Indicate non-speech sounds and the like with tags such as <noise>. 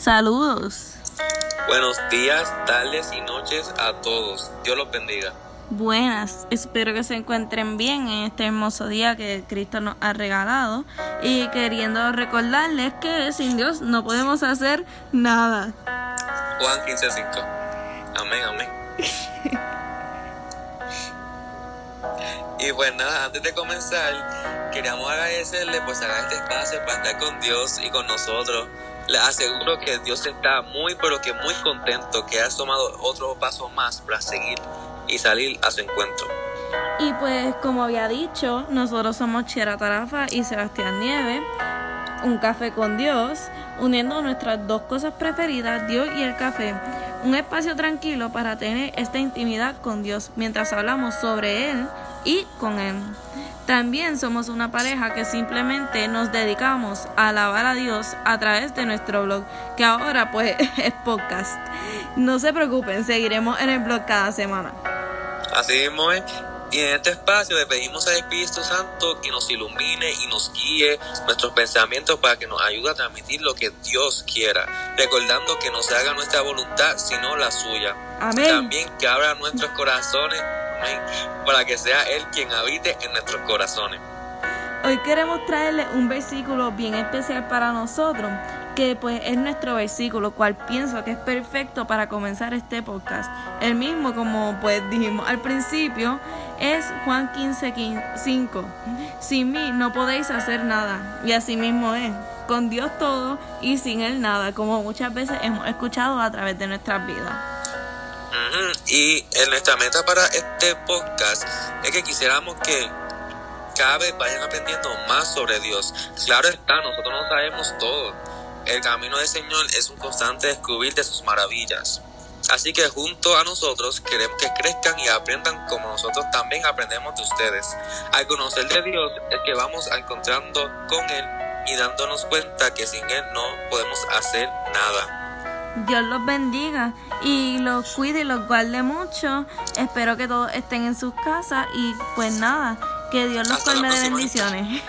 Saludos. Buenos días, tardes y noches a todos. Dios los bendiga. Buenas, espero que se encuentren bien en este hermoso día que Cristo nos ha regalado y queriendo recordarles que sin Dios no podemos hacer nada. Juan 15:5. Amén, amén. <laughs> y pues nada, antes de comenzar, queríamos agradecerle pues haga este espacio para estar con Dios y con nosotros. Les aseguro que Dios está muy, pero que muy contento que has tomado otro paso más para seguir y salir a su encuentro. Y pues como había dicho, nosotros somos Chera Tarafa y Sebastián Nieve, un café con Dios, uniendo nuestras dos cosas preferidas, Dios y el café. Un espacio tranquilo para tener esta intimidad con Dios mientras hablamos sobre Él y con Él. También somos una pareja que simplemente nos dedicamos a alabar a Dios a través de nuestro blog, que ahora pues <laughs> es podcast. No se preocupen, seguiremos en el blog cada semana. Así mismo es. Y en este espacio le pedimos al Espíritu Santo que nos ilumine y nos guíe nuestros pensamientos para que nos ayude a transmitir lo que Dios quiera, recordando que no se haga nuestra voluntad sino la suya. Amén. También que abra nuestros corazones para que sea Él quien habite en nuestros corazones. Hoy queremos traerles un versículo bien especial para nosotros, que pues es nuestro versículo, cual pienso que es perfecto para comenzar este podcast. El mismo, como pues dijimos al principio, es Juan 15, 5. Sin mí no podéis hacer nada. Y así mismo es. Con Dios todo y sin Él nada, como muchas veces hemos escuchado a través de nuestras vidas. Y nuestra meta para este podcast es que quisiéramos que cada vez vayan aprendiendo más sobre Dios. Claro está, nosotros no sabemos todo. El camino del Señor es un constante descubrir de sus maravillas. Así que junto a nosotros queremos que crezcan y aprendan como nosotros también aprendemos de ustedes. Al conocer de Dios es que vamos encontrando con Él y dándonos cuenta que sin Él no podemos hacer nada. Dios los bendiga y los cuide y los guarde mucho. Espero que todos estén en sus casas y pues nada, que Dios los colme de bendiciones.